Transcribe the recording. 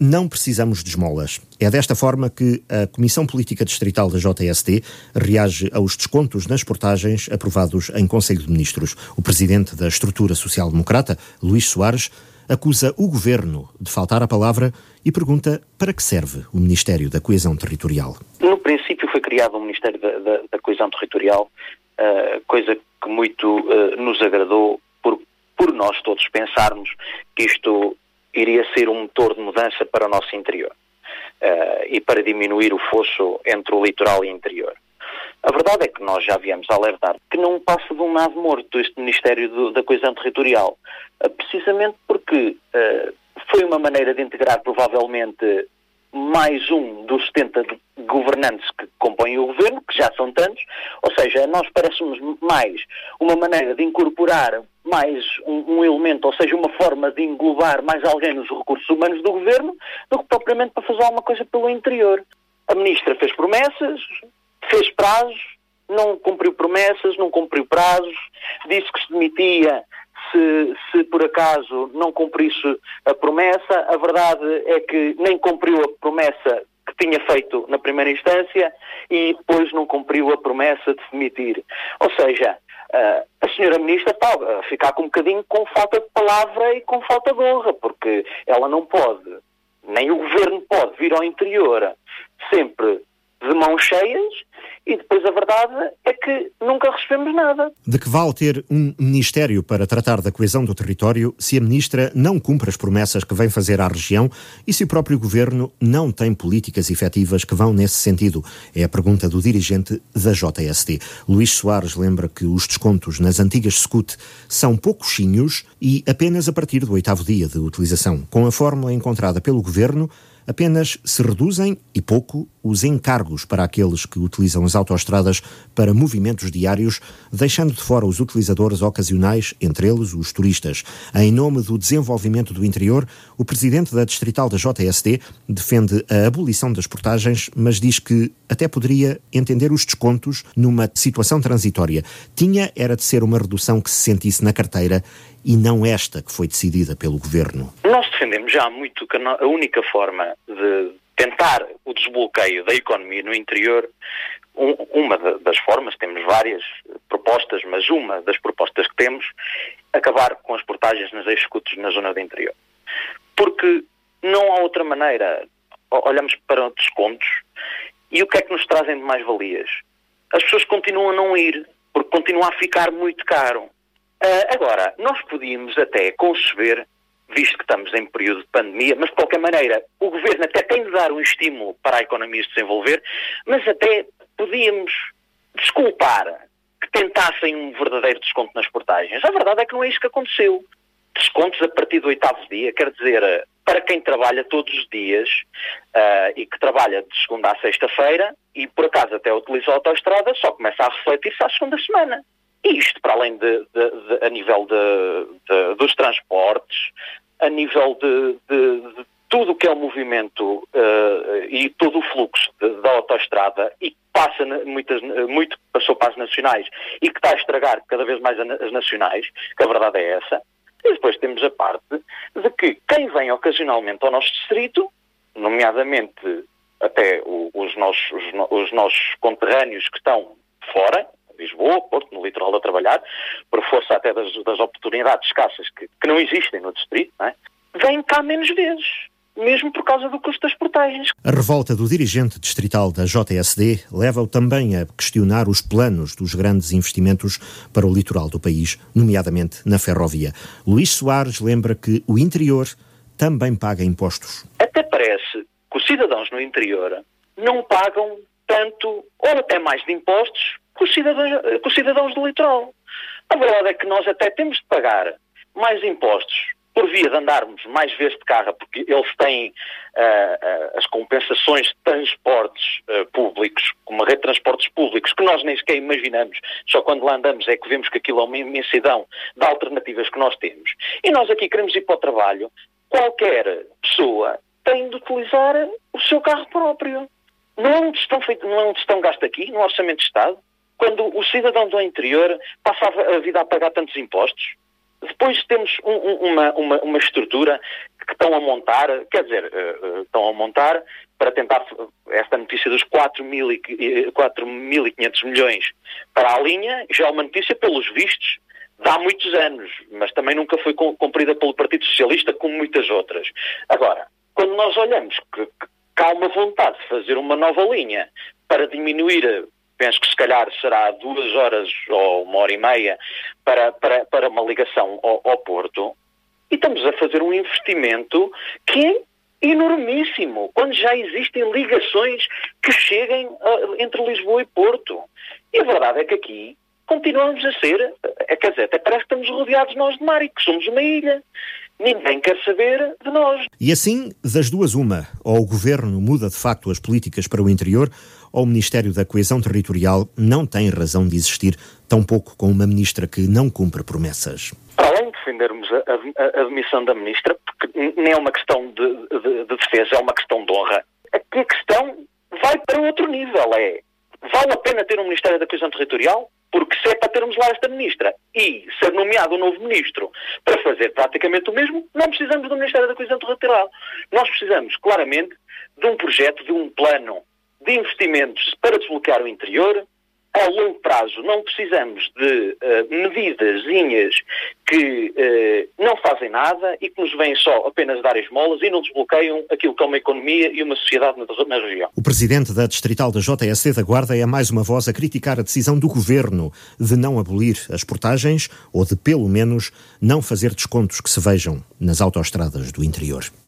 não precisamos de esmolas. É desta forma que a Comissão Política Distrital da JST reage aos descontos nas portagens aprovados em Conselho de Ministros. O presidente da estrutura social-democrata, Luís Soares, acusa o governo de faltar à palavra e pergunta para que serve o Ministério da Coesão Territorial. No princípio foi criado o Ministério da, da, da Coesão Territorial, uh, coisa que muito uh, nos agradou por, por nós todos pensarmos que isto iria ser um motor de mudança para o nosso interior uh, e para diminuir o fosso entre o litoral e o interior. A verdade é que nós já viemos alertar que não passa de um nado morto este Ministério do, da Coesão Territorial, uh, precisamente porque uh, foi uma maneira de integrar provavelmente mais um dos 70 governantes que compõem o governo, que já são tantos, ou seja, nós parece-nos mais uma maneira de incorporar mais um, um, elemento, ou seja, uma forma de englobar mais alguém nos recursos humanos do governo, do que propriamente para fazer alguma coisa pelo interior. A ministra fez promessas, fez prazos, não cumpriu promessas, não cumpriu prazos, disse que se demitia se, se por acaso não cumprisse a promessa. A verdade é que nem cumpriu a promessa que tinha feito na primeira instância e depois não cumpriu a promessa de se demitir. Ou seja, a senhora ministra está a ficar com um bocadinho com falta de palavra e com falta de honra, porque ela não pode, nem o governo pode vir ao interior sempre de mãos cheias depois a verdade é que nunca recebemos nada. De que vale ter um ministério para tratar da coesão do território se a ministra não cumpre as promessas que vem fazer à região e se o próprio governo não tem políticas efetivas que vão nesse sentido? É a pergunta do dirigente da JST. Luís Soares lembra que os descontos nas antigas SCUT são poucochinhos e apenas a partir do oitavo dia de utilização. Com a fórmula encontrada pelo governo, apenas se reduzem, e pouco, os encargos para aqueles que utilizam as autoestradas para movimentos diários, deixando de fora os utilizadores ocasionais, entre eles os turistas. Em nome do desenvolvimento do interior, o presidente da distrital da JSD defende a abolição das portagens, mas diz que até poderia entender os descontos numa situação transitória. Tinha era de ser uma redução que se sentisse na carteira e não esta que foi decidida pelo governo? Defendemos já muito que a única forma de tentar o desbloqueio da economia no interior, uma das formas, temos várias propostas, mas uma das propostas que temos, acabar com as portagens nas executos na zona do interior. Porque não há outra maneira. Olhamos para os descontos e o que é que nos trazem de mais-valias? As pessoas continuam a não ir, porque continua a ficar muito caro. Uh, agora, nós podíamos até conceber, visto que estamos em período de pandemia, mas de qualquer maneira, o governo até tem de dar um estímulo para a economia se desenvolver, mas até podíamos desculpar que tentassem um verdadeiro desconto nas portagens. A verdade é que não é isso que aconteceu. Descontos a partir do oitavo dia, quer dizer, para quem trabalha todos os dias uh, e que trabalha de segunda à sexta-feira e por acaso até utiliza a autoestrada, só começa a refletir-se à segunda semana. E isto para além de, de, de a nível de, dos transportes, a nível de, tudo o que é o movimento uh, e todo o fluxo da autoestrada e que passa muitas, muito passou para as nacionais e que está a estragar cada vez mais as nacionais, que a verdade é essa. E depois temos a parte de que quem vem ocasionalmente ao nosso distrito, nomeadamente até os nossos, os nossos conterrâneos que estão fora, Lisboa, Porto, no litoral a trabalhar, por força até das, das oportunidades escassas que, que, não existem no distrito, não é? vêm cá menos vezes. Mesmo por causa do custo das portagens. A revolta do dirigente distrital da JSD leva-o também a questionar os planos dos grandes investimentos para o litoral do país, nomeadamente na ferrovia. Luís Soares lembra que o interior também paga impostos. Até parece que os cidadãos no interior não pagam tanto ou até mais de impostos com os, cidadãos, com os cidadãos do litoral. A verdade é que nós até temos de pagar mais impostos por via de andarmos mais vezes de carro, porque eles têm uh, as compensações de transportes uh, públicos, como a rede de transportes públicos, que nós nem sequer imaginamos, só quando lá andamos é que vemos que aquilo é uma imensidão de alternativas que nós temos. E nós aqui queremos ir para o trabalho, qualquer pessoa tem de utilizar o seu carro próprio. Não é feito, não é um testão gasto aqui, no Orçamento de Estado, quando o cidadão do interior passa a vida a pagar tantos impostos? depois temos um, uma, uma, uma estrutura que estão a montar, quer dizer, uh, estão a montar para tentar esta notícia dos 4.500 milhões para a linha, já é uma notícia pelos vistos de há muitos anos, mas também nunca foi cumprida pelo Partido Socialista, como muitas outras. Agora, quando nós olhamos que, que há uma vontade de fazer uma nova linha para diminuir, penso que se calhar será duas horas ou uma hora e meia para, para, para uma ligação ao, ao Porto, e estamos a fazer um investimento que é enormíssimo, quando já existem ligações que cheguem uh, entre Lisboa e Porto. E a verdade é que aqui continuamos a ser, é, quer dizer, até parece que estamos rodeados nós de mar e que somos uma ilha. Ninguém quer saber de nós. E assim, das duas, uma, ou o governo muda de facto as políticas para o interior, ou o Ministério da Coesão Territorial não tem razão de existir, tampouco com uma ministra que não cumpre promessas. Para além de defendermos a, a, a demissão da ministra, porque nem é uma questão de, de, de defesa, é uma questão de honra, aqui a questão vai para outro nível. É, vale a pena ter um Ministério da Coesão Territorial? Porque se é para termos lá esta ministra e ser nomeado um novo ministro para fazer praticamente o mesmo, não precisamos do Ministério da Coesão Territorial. Nós precisamos, claramente, de um projeto, de um plano de investimentos para desbloquear o interior, a longo prazo não precisamos de uh, medidazinhas que uh, não fazem nada e que nos vêm só apenas dar esmolas e não desbloqueiam aquilo que é uma economia e uma sociedade na, na região. O presidente da Distrital da JSC da Guarda é mais uma voz a criticar a decisão do governo de não abolir as portagens ou de, pelo menos, não fazer descontos que se vejam nas autoestradas do interior.